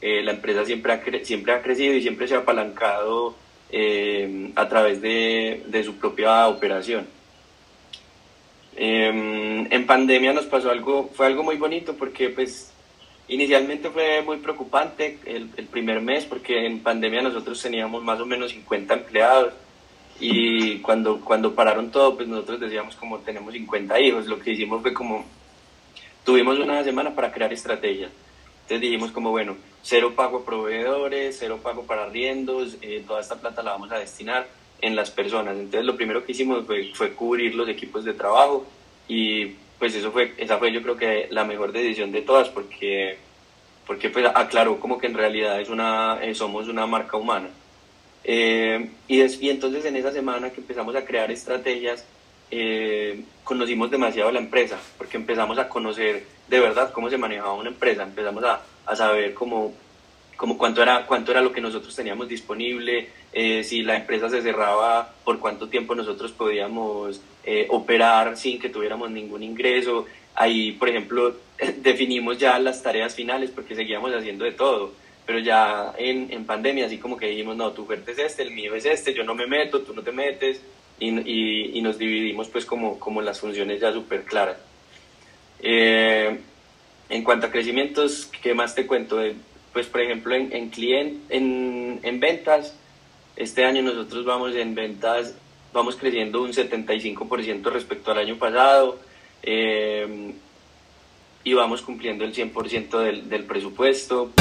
eh, la empresa siempre ha, siempre ha crecido y siempre se ha apalancado eh, a través de, de, su propia operación. Em, en pandemia nos pasó algo, fue algo muy bonito porque pues inicialmente fue muy preocupante el, el primer mes porque en pandemia nosotros teníamos más o menos 50 empleados y cuando, cuando pararon todo, pues nosotros decíamos como tenemos 50 hijos, lo que hicimos fue como, tuvimos una semana para crear estrategias. Entonces dijimos como, bueno, cero pago a proveedores, cero pago para arriendos, eh, toda esta plata la vamos a destinar en las personas. Entonces lo primero que hicimos fue, fue cubrir los equipos de trabajo y pues eso fue, esa fue yo creo que la mejor decisión de todas porque, porque pues aclaró como que en realidad es una, eh, somos una marca humana. Eh, y, y, entonces en esa semana que empezamos a crear estrategias, eh, conocimos demasiado la empresa, porque empezamos a conocer de verdad cómo se manejaba una empresa, empezamos a, a saber cómo, cómo cuánto, era, cuánto era lo que nosotros teníamos disponible, eh, si la empresa se cerraba, por cuánto tiempo nosotros podíamos operar sin que tuviéramos ningún ingreso. Ahí, por ejemplo, definimos ya las tareas finales porque seguíamos haciendo de todo pero ya en, en, pandemia así como que dijimos, no, tu fuerte es este, el mío es este, yo no me meto, tú no te metes, y, y, nos dividimos pues como, como las funciones ya súper claras. Eh, en cuanto a crecimientos, ¿qué más te cuento? Pues por ejemplo en, en, client, en, en ventas, este año nosotros vamos en ventas, vamos creciendo un 75% respecto al año pasado. Eh, y vamos cumpliendo el 100% del, del presupuesto.